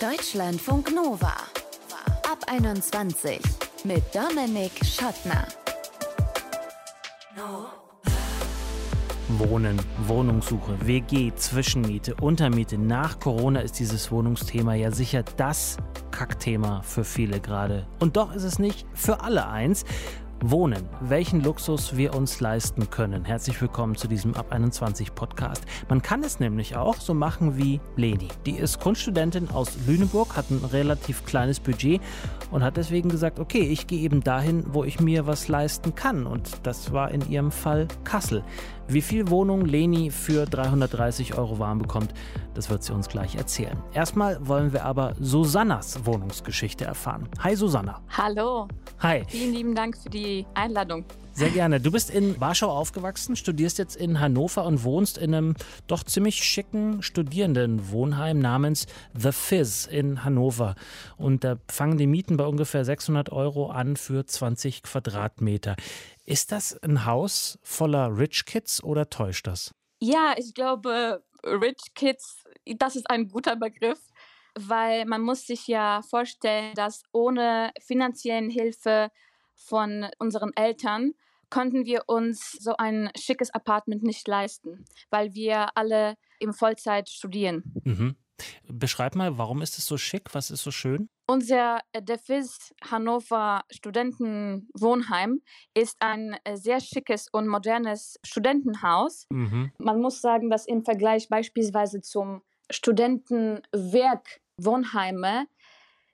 Deutschlandfunk Nova. Ab 21 mit Dominik Schottner. Wohnen, Wohnungssuche, WG, Zwischenmiete, Untermiete. Nach Corona ist dieses Wohnungsthema ja sicher das Kackthema für viele gerade. Und doch ist es nicht für alle eins. Wohnen, welchen Luxus wir uns leisten können. Herzlich willkommen zu diesem Ab 21 Podcast. Man kann es nämlich auch so machen wie Leni. Die ist Kunststudentin aus Lüneburg, hat ein relativ kleines Budget und hat deswegen gesagt, okay, ich gehe eben dahin, wo ich mir was leisten kann. Und das war in ihrem Fall Kassel. Wie viel Wohnung Leni für 330 Euro warm bekommt, das wird sie uns gleich erzählen. Erstmal wollen wir aber Susannas Wohnungsgeschichte erfahren. Hi Susanna. Hallo. Hi. Vielen lieben Dank für die Einladung. Sehr gerne. Du bist in Warschau aufgewachsen, studierst jetzt in Hannover und wohnst in einem doch ziemlich schicken Studierendenwohnheim namens The Fizz in Hannover. Und da fangen die Mieten bei ungefähr 600 Euro an für 20 Quadratmeter. Ist das ein Haus voller Rich Kids oder täuscht das? Ja, ich glaube, Rich Kids, das ist ein guter Begriff, weil man muss sich ja vorstellen, dass ohne finanziellen Hilfe von unseren Eltern konnten wir uns so ein schickes Apartment nicht leisten, weil wir alle im Vollzeit studieren. Mhm. Beschreib mal, warum ist es so schick? Was ist so schön? Unser äh, DeFIS Hannover Studentenwohnheim ist ein äh, sehr schickes und modernes Studentenhaus. Mhm. Man muss sagen, dass im Vergleich beispielsweise zum Studentenwerk Wohnheime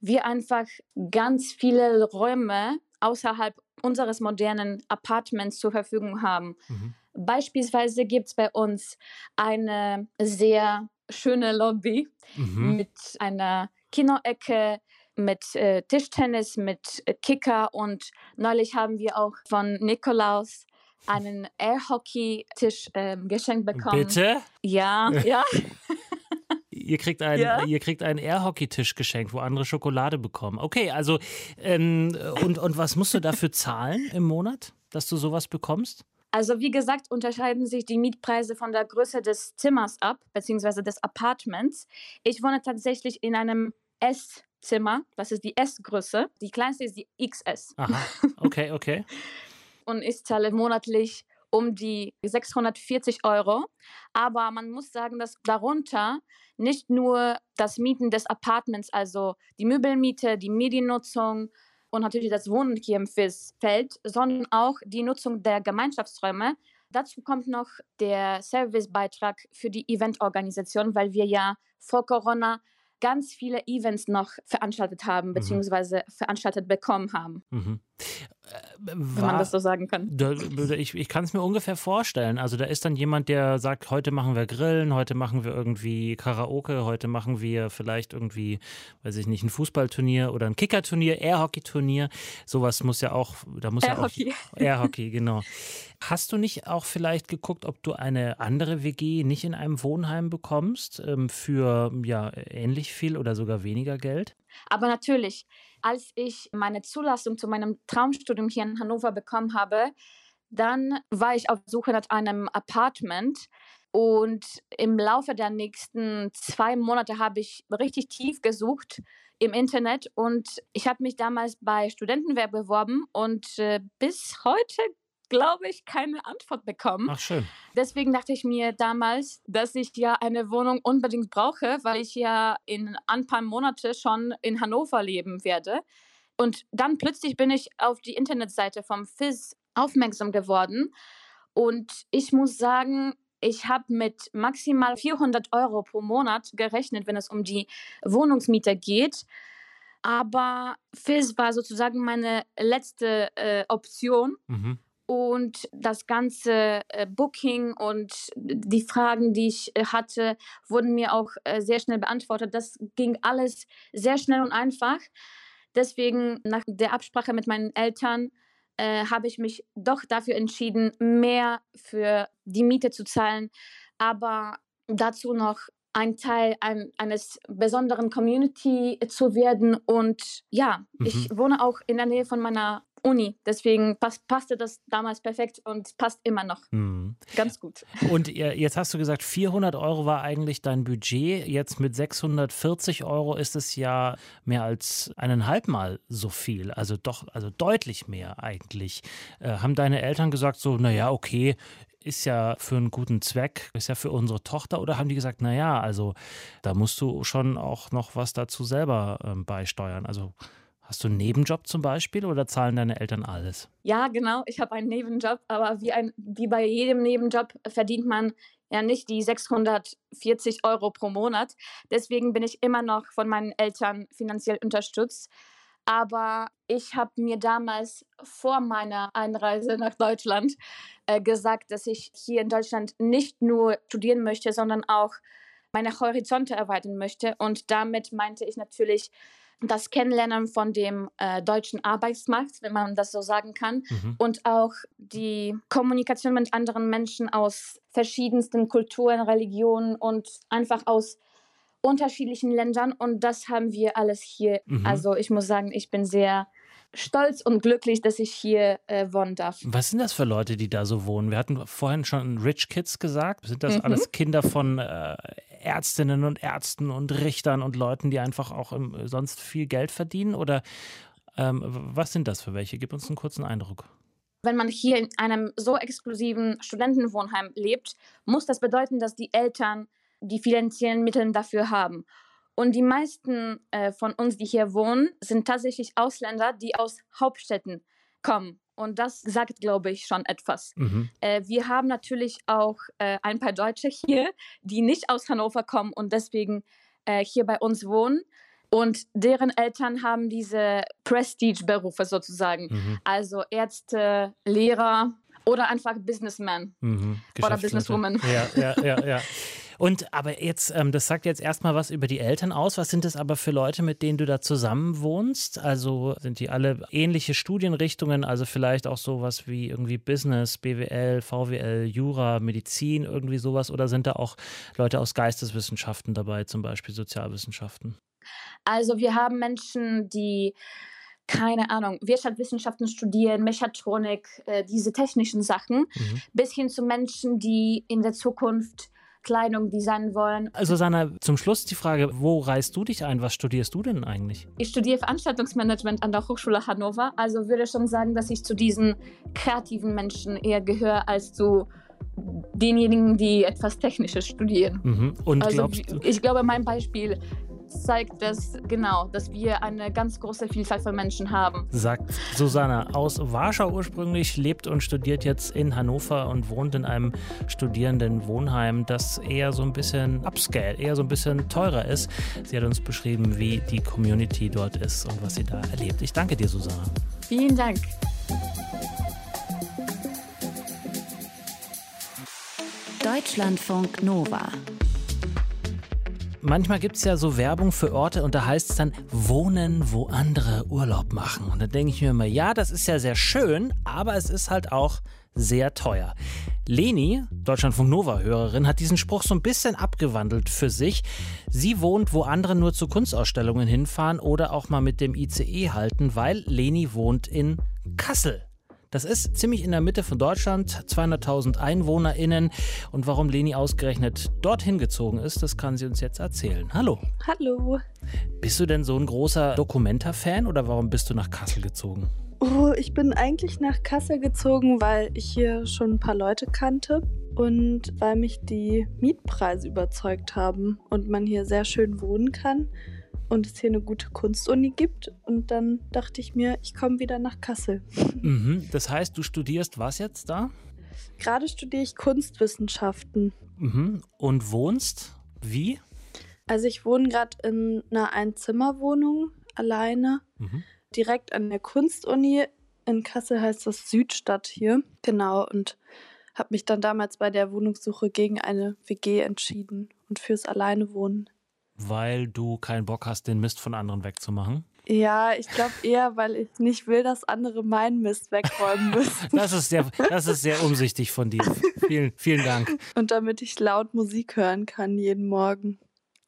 wir einfach ganz viele Räume außerhalb unseres modernen Apartments zur Verfügung haben. Mhm. Beispielsweise gibt es bei uns eine sehr schöne Lobby Mhm. mit einer Kinoecke, mit äh, Tischtennis, mit äh, Kicker und neulich haben wir auch von Nikolaus einen Airhockey-Tisch ähm, geschenkt bekommen. Bitte? Ja, ja. Ihr kriegt einen, Ja. ihr kriegt einen Airhockey-Tisch geschenkt, wo andere Schokolade bekommen. Okay, also ähm, und, und was musst du dafür zahlen im Monat, dass du sowas bekommst? Also wie gesagt, unterscheiden sich die Mietpreise von der Größe des Zimmers ab, beziehungsweise des Apartments. Ich wohne tatsächlich in einem S-Zimmer, das ist die S-Größe. Die kleinste ist die XS. Aha, okay, okay. und ich zahle monatlich um die 640 Euro. Aber man muss sagen, dass darunter nicht nur das Mieten des Apartments, also die Möbelmiete, die Mediennutzung und natürlich das Wohnen hier im fällt, sondern auch die Nutzung der Gemeinschaftsräume. Dazu kommt noch der Servicebeitrag für die Eventorganisation, weil wir ja vor Corona ganz viele Events noch veranstaltet haben, beziehungsweise veranstaltet bekommen haben, Mhm. Wenn man das so sagen kann. Da, ich ich kann es mir ungefähr vorstellen. Also da ist dann jemand, der sagt, heute machen wir Grillen, heute machen wir irgendwie Karaoke, heute machen wir vielleicht irgendwie, weiß ich nicht, ein Fußballturnier oder ein Kickerturnier, Airhockey-Turnier. Sowas muss ja auch, da muss Airhockey. ja auch Airhockey, genau. Hast du nicht auch vielleicht geguckt, ob du eine andere WG nicht in einem Wohnheim bekommst ähm, für ja ähnlich viel oder sogar weniger Geld? Aber natürlich, als ich meine Zulassung zu meinem Traumstudium hier in Hannover bekommen habe, dann war ich auf Suche nach einem Apartment. Und im Laufe der nächsten zwei Monate habe ich richtig tief gesucht im Internet. Und ich habe mich damals bei Studentenwerk beworben und äh, bis heute, glaube ich, keine Antwort bekommen. Ach schön. Deswegen dachte ich mir damals, dass ich ja eine Wohnung unbedingt brauche, weil ich ja in ein paar Monate schon in Hannover leben werde. Und dann plötzlich bin ich auf die Internetseite vom FIS aufmerksam geworden. Und ich muss sagen, ich habe mit maximal 400 Euro pro Monat gerechnet, wenn es um die Wohnungsmiete geht. Aber FIS war sozusagen meine letzte äh, Option. Mhm. Und das ganze äh, Booking und die Fragen, die ich äh, hatte, wurden mir auch äh, sehr schnell beantwortet. Das ging alles sehr schnell und einfach. Deswegen, nach der Absprache mit meinen Eltern, äh, habe ich mich doch dafür entschieden, mehr für die Miete zu zahlen, aber dazu noch ein Teil ein, eines besonderen Community zu werden. Und ja, Mhm. ich wohne auch in der Nähe von meiner Uni. Deswegen pass, passte das damals perfekt und passt immer noch. Mhm. Ganz gut. Und jetzt hast du gesagt, 400 Euro war eigentlich dein Budget. Jetzt mit 640 Euro ist es ja mehr als eineinhalb Mal so viel. Also doch, also deutlich mehr eigentlich. Äh, haben deine Eltern gesagt, so, naja, okay, ist ja für einen guten Zweck, ist ja für unsere Tochter oder haben die gesagt, naja, also da musst du schon auch noch was dazu selber ähm, beisteuern? Also Hast du einen Nebenjob zum Beispiel oder zahlen deine Eltern alles? Ja, genau. Ich habe einen Nebenjob, aber wie, ein, wie bei jedem Nebenjob verdient man ja nicht die 640 Euro pro Monat. Deswegen bin ich immer noch von meinen Eltern finanziell unterstützt. Aber ich habe mir damals vor meiner Einreise nach Deutschland äh, gesagt, dass ich hier in Deutschland nicht nur studieren möchte, sondern auch meine Horizonte erweitern möchte. Und damit meinte ich natürlich das Kennenlernen von dem äh, deutschen Arbeitsmarkt, wenn man das so sagen kann, mhm. und auch die Kommunikation mit anderen Menschen aus verschiedensten Kulturen, Religionen und einfach aus unterschiedlichen Ländern. Und das haben wir alles hier. Mhm. Also ich muss sagen, ich bin sehr stolz und glücklich, dass ich hier äh, wohnen darf. Was sind das für Leute, die da so wohnen? Wir hatten vorhin schon Rich Kids gesagt. Sind das mhm. alles Kinder von äh, Ärztinnen und Ärzten und Richtern und Leuten, die einfach auch im, sonst viel Geld verdienen? Oder ähm, was sind das für welche? Gib uns einen kurzen Eindruck. Wenn man hier in einem so exklusiven Studentenwohnheim lebt, muss das bedeuten, dass die Eltern die finanziellen Mittel dafür haben. Und die meisten äh, von uns, die hier wohnen, sind tatsächlich Ausländer, die aus Hauptstädten kommen. Und das sagt, glaube ich, schon etwas. Mhm. Äh, wir haben natürlich auch äh, ein paar Deutsche hier, die nicht aus Hannover kommen und deswegen äh, hier bei uns wohnen. Und deren Eltern haben diese Prestige-Berufe sozusagen. Mhm. Also Ärzte, Lehrer oder einfach Businessmen mhm. oder Businesswoman. Ja, ja, ja, ja. Und aber jetzt, ähm, das sagt jetzt erstmal was über die Eltern aus. Was sind das aber für Leute, mit denen du da zusammen wohnst? Also sind die alle ähnliche Studienrichtungen, also vielleicht auch sowas wie irgendwie Business, BWL, VWL, Jura, Medizin, irgendwie sowas? Oder sind da auch Leute aus Geisteswissenschaften dabei, zum Beispiel Sozialwissenschaften? Also wir haben Menschen, die keine Ahnung, Wirtschaftswissenschaften studieren, Mechatronik, äh, diese technischen Sachen, mhm. bis hin zu Menschen, die in der Zukunft Kleidung designen wollen. Also Sana, zum Schluss die Frage, wo reist du dich ein? Was studierst du denn eigentlich? Ich studiere Veranstaltungsmanagement an der Hochschule Hannover. Also würde schon sagen, dass ich zu diesen kreativen Menschen eher gehöre als zu denjenigen, die etwas Technisches studieren. Mhm. Und also, ich glaube, mein Beispiel zeigt das genau, dass wir eine ganz große Vielfalt von Menschen haben. Sagt Susanna aus Warschau ursprünglich, lebt und studiert jetzt in Hannover und wohnt in einem Studierendenwohnheim, das eher so ein bisschen upscale, eher so ein bisschen teurer ist. Sie hat uns beschrieben, wie die Community dort ist und was sie da erlebt. Ich danke dir, Susanna. Vielen Dank. Deutschlandfunk Nova manchmal gibt es ja so Werbung für Orte und da heißt es dann Wohnen, wo andere Urlaub machen. Und da denke ich mir immer, ja, das ist ja sehr schön, aber es ist halt auch sehr teuer. Leni, Deutschlandfunk Nova-Hörerin, hat diesen Spruch so ein bisschen abgewandelt für sich. Sie wohnt, wo andere nur zu Kunstausstellungen hinfahren oder auch mal mit dem ICE halten, weil Leni wohnt in Kassel. Das ist ziemlich in der Mitte von Deutschland, 200.000 EinwohnerInnen. Und warum Leni ausgerechnet dorthin gezogen ist, das kann sie uns jetzt erzählen. Hallo. Hallo. Bist du denn so ein großer Dokumenta-Fan oder warum bist du nach Kassel gezogen? Oh, ich bin eigentlich nach Kassel gezogen, weil ich hier schon ein paar Leute kannte und weil mich die Mietpreise überzeugt haben und man hier sehr schön wohnen kann und es hier eine gute Kunstuni gibt. Und dann dachte ich mir, ich komme wieder nach Kassel. Mhm. Das heißt, du studierst was jetzt da? Gerade studiere ich Kunstwissenschaften. Mhm. Und wohnst wie? Also ich wohne gerade in einer Einzimmerwohnung alleine, mhm. direkt an der Kunstuni. In Kassel heißt das Südstadt hier. Genau, und habe mich dann damals bei der Wohnungssuche gegen eine WG entschieden und fürs Alleinewohnen weil du keinen Bock hast, den Mist von anderen wegzumachen? Ja, ich glaube eher, weil ich nicht will, dass andere meinen Mist wegräumen müssen. das, ist sehr, das ist sehr umsichtig von dir. Vielen, vielen Dank. Und damit ich laut Musik hören kann jeden Morgen.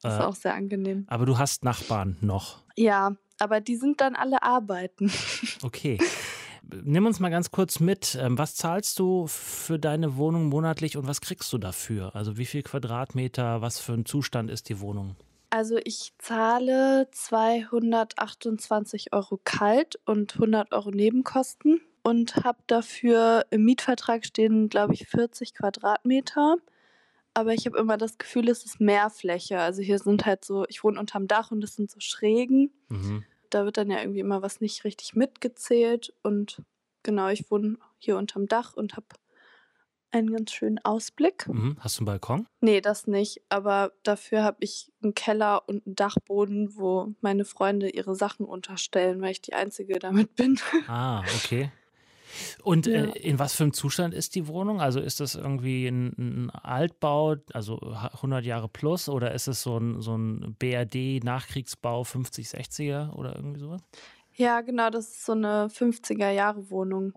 Das äh, ist auch sehr angenehm. Aber du hast Nachbarn noch. Ja, aber die sind dann alle arbeiten. Okay. Nimm uns mal ganz kurz mit. Ähm, was zahlst du für deine Wohnung monatlich und was kriegst du dafür? Also wie viel Quadratmeter, was für ein Zustand ist die Wohnung? Also ich zahle 228 Euro kalt und 100 Euro Nebenkosten und habe dafür im Mietvertrag stehen, glaube ich, 40 Quadratmeter. Aber ich habe immer das Gefühl, es ist mehr Fläche. Also hier sind halt so, ich wohne unterm Dach und es sind so Schrägen. Mhm. Da wird dann ja irgendwie immer was nicht richtig mitgezählt. Und genau, ich wohne hier unterm Dach und habe einen ganz schönen Ausblick. Mhm. Hast du einen Balkon? Nee, das nicht. Aber dafür habe ich einen Keller und einen Dachboden, wo meine Freunde ihre Sachen unterstellen, weil ich die Einzige damit bin. Ah, okay. Und äh, ja. äh, in was für einem Zustand ist die Wohnung? Also ist das irgendwie ein, ein, Altbau, also 100 Jahre plus, oder ist es so ein, so ein BRD-Nachkriegsbau 50, 60er oder irgendwie sowas? Ja, genau, das ist so eine 50er-Jahre-Wohnung.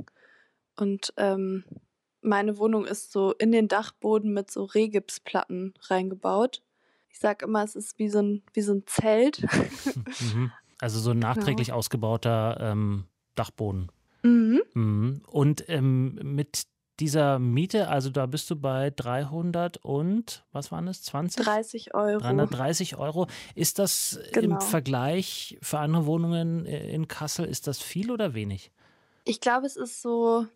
Und ähm, meine Wohnung ist so in den Dachboden mit so Rehgipsplatten reingebaut. Ich sage immer, es ist wie so ein, wie so ein Zelt. Mhm. Also so ein nachträglich genau. ausgebauter ähm, Dachboden. Mhm. Mhm. Und ähm, mit dieser Miete, also da bist du bei 300 und, was waren es, 20? 30 Euro. 330 Euro. Ist das genau. im Vergleich für andere Wohnungen äh, in Kassel, ist das viel oder wenig? Ich glaube, es ist so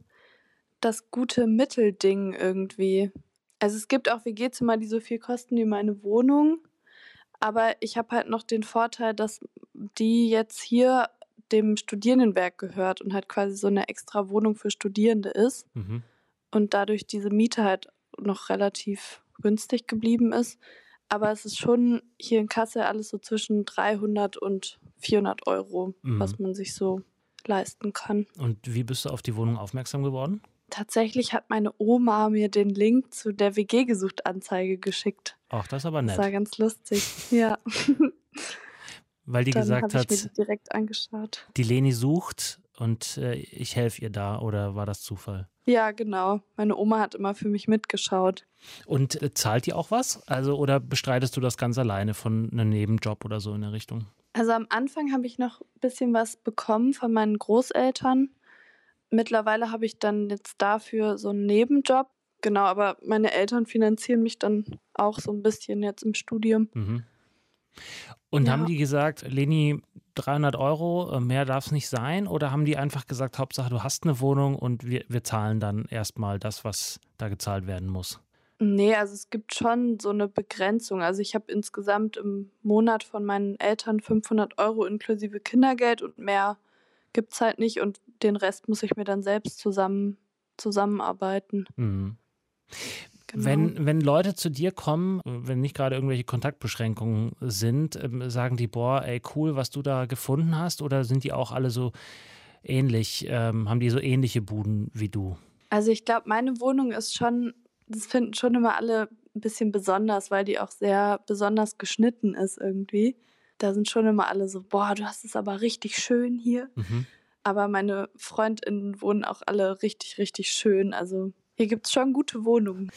das gute Mittelding irgendwie. Also es gibt auch WG-Zimmer, die so viel kosten wie meine Wohnung. Aber ich habe halt noch den Vorteil, dass die jetzt hier dem Studierendenwerk gehört und halt quasi so eine extra Wohnung für Studierende ist. Mhm. Und dadurch diese Miete halt noch relativ günstig geblieben ist. Aber es ist schon hier in Kassel alles so zwischen 300 und 400 Euro, mhm. was man sich so leisten kann. Und wie bist du auf die Wohnung aufmerksam geworden? Tatsächlich hat meine Oma mir den Link zu der WG gesucht Anzeige geschickt. Ach, das ist aber nett. Das war ganz lustig. Ja. Weil die Dann gesagt hat, ich mir die direkt angeschaut. Die Leni sucht und äh, ich helfe ihr da oder war das Zufall? Ja, genau. Meine Oma hat immer für mich mitgeschaut. Und äh, zahlt die auch was? Also oder bestreitest du das ganz alleine von einem Nebenjob oder so in der Richtung? Also am Anfang habe ich noch ein bisschen was bekommen von meinen Großeltern. Mittlerweile habe ich dann jetzt dafür so einen Nebenjob. Genau, aber meine Eltern finanzieren mich dann auch so ein bisschen jetzt im Studium. Mhm. Und ja. haben die gesagt, Leni, 300 Euro, äh, mehr darf es nicht sein? Oder haben die einfach gesagt, Hauptsache du hast eine Wohnung und wir, wir zahlen dann erstmal das, was da gezahlt werden muss? Nee, also es gibt schon so eine Begrenzung. Also ich habe insgesamt im Monat von meinen Eltern 500 Euro inklusive Kindergeld und mehr gibt es halt nicht und den Rest muss ich mir dann selbst zusammen, zusammenarbeiten. Mhm. Genau. Wenn, wenn Leute zu dir kommen, wenn nicht gerade irgendwelche Kontaktbeschränkungen sind, ähm, sagen die, boah, ey, cool, was du da gefunden hast? Oder sind die auch alle so ähnlich, ähm, haben die so ähnliche Buden wie du? Also ich glaube, meine Wohnung ist schon, das finden schon immer alle ein bisschen besonders, weil die auch sehr besonders geschnitten ist irgendwie. Da sind schon immer alle so, boah, du hast es aber richtig schön hier. Mhm. Aber meine Freundinnen wohnen auch alle richtig, richtig schön. Also hier gibt es schon gute Wohnungen.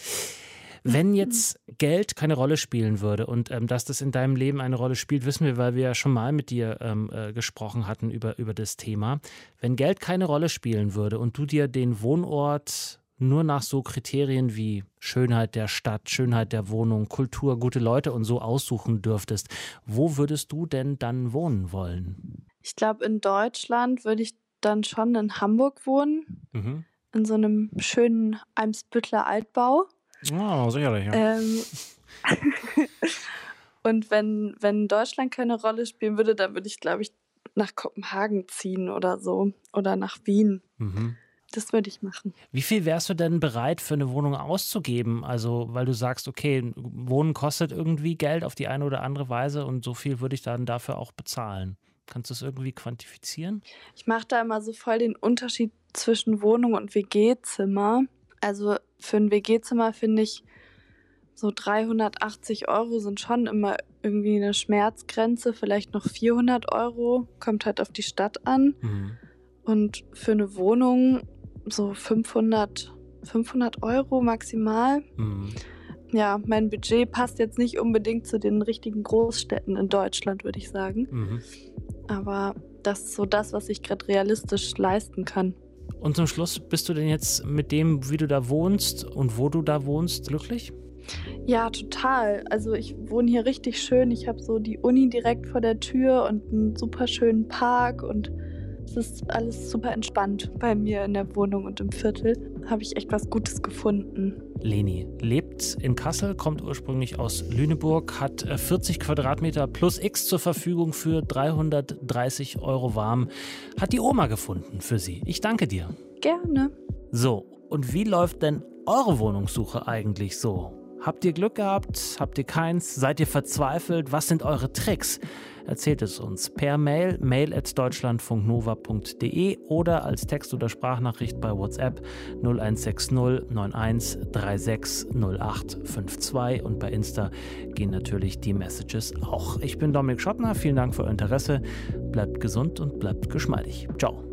Wenn jetzt Geld keine Rolle spielen würde und ähm, dass das in deinem Leben eine Rolle spielt, wissen wir, weil wir ja schon mal mit dir ähm, äh, gesprochen hatten über, über das Thema. Wenn Geld keine Rolle spielen würde und du dir den Wohnort nur nach so Kriterien wie Schönheit der Stadt, Schönheit der Wohnung, Kultur, gute Leute und so aussuchen dürftest, wo würdest du denn dann wohnen wollen? Ich glaube, in Deutschland würde ich dann schon in Hamburg wohnen. Mhm in so einem schönen Eimsbüttler Altbau. Oh, sicherlich, ja. Ähm, und wenn, wenn Deutschland keine Rolle spielen würde, dann würde ich, glaube ich, nach Kopenhagen ziehen oder so. Oder nach Wien. Mhm. Das würde ich machen. Wie viel wärst du denn bereit für eine Wohnung auszugeben? Also, weil du sagst, okay, Wohnen kostet irgendwie Geld auf die eine oder andere Weise und so viel würde ich dann dafür auch bezahlen. Kannst du das irgendwie quantifizieren? Ich mache da immer so voll den Unterschied zwischen Wohnung und WG-Zimmer. Also für ein WG-Zimmer finde ich, so 380 Euro sind schon immer irgendwie eine Schmerzgrenze, vielleicht noch 400 Euro, kommt halt auf die Stadt an. Mhm. Und für eine Wohnung so 500, 500 Euro maximal. Mhm. Ja, mein Budget passt jetzt nicht unbedingt zu den richtigen Großstädten in Deutschland, würde ich sagen. Mhm. Aber das ist so das, was ich gerade realistisch leisten kann. Und zum Schluss, bist du denn jetzt mit dem, wie du da wohnst und wo du da wohnst, glücklich? Ja, total. Also ich wohne hier richtig schön. Ich habe so die Uni direkt vor der Tür und einen super schönen Park und es ist alles super entspannt bei mir in der Wohnung und im Viertel. Habe ich echt was Gutes gefunden. Leni lebt in Kassel, kommt ursprünglich aus Lüneburg, hat 40 äh, Quadratmeter plus X zur Verfügung für 330 Euro warm. Hat die Oma gefunden für sie. Ich danke dir. Gerne. So, und wie läuft denn eure Wohnungssuche eigentlich so? Habt ihr Glück gehabt? Habt ihr keins? Seid ihr verzweifelt? Was sind eure Tricks? Erzählt es uns per Mail, mail at deutschlandfunknova.de oder als Text- oder Sprachnachricht bei WhatsApp 0160 91 36 0852 und bei Insta gehen natürlich die Messages auch. Ich bin Dominik Schottner, vielen Dank für euer Interesse. Bleibt gesund und bleibt geschmeidig. Ciao.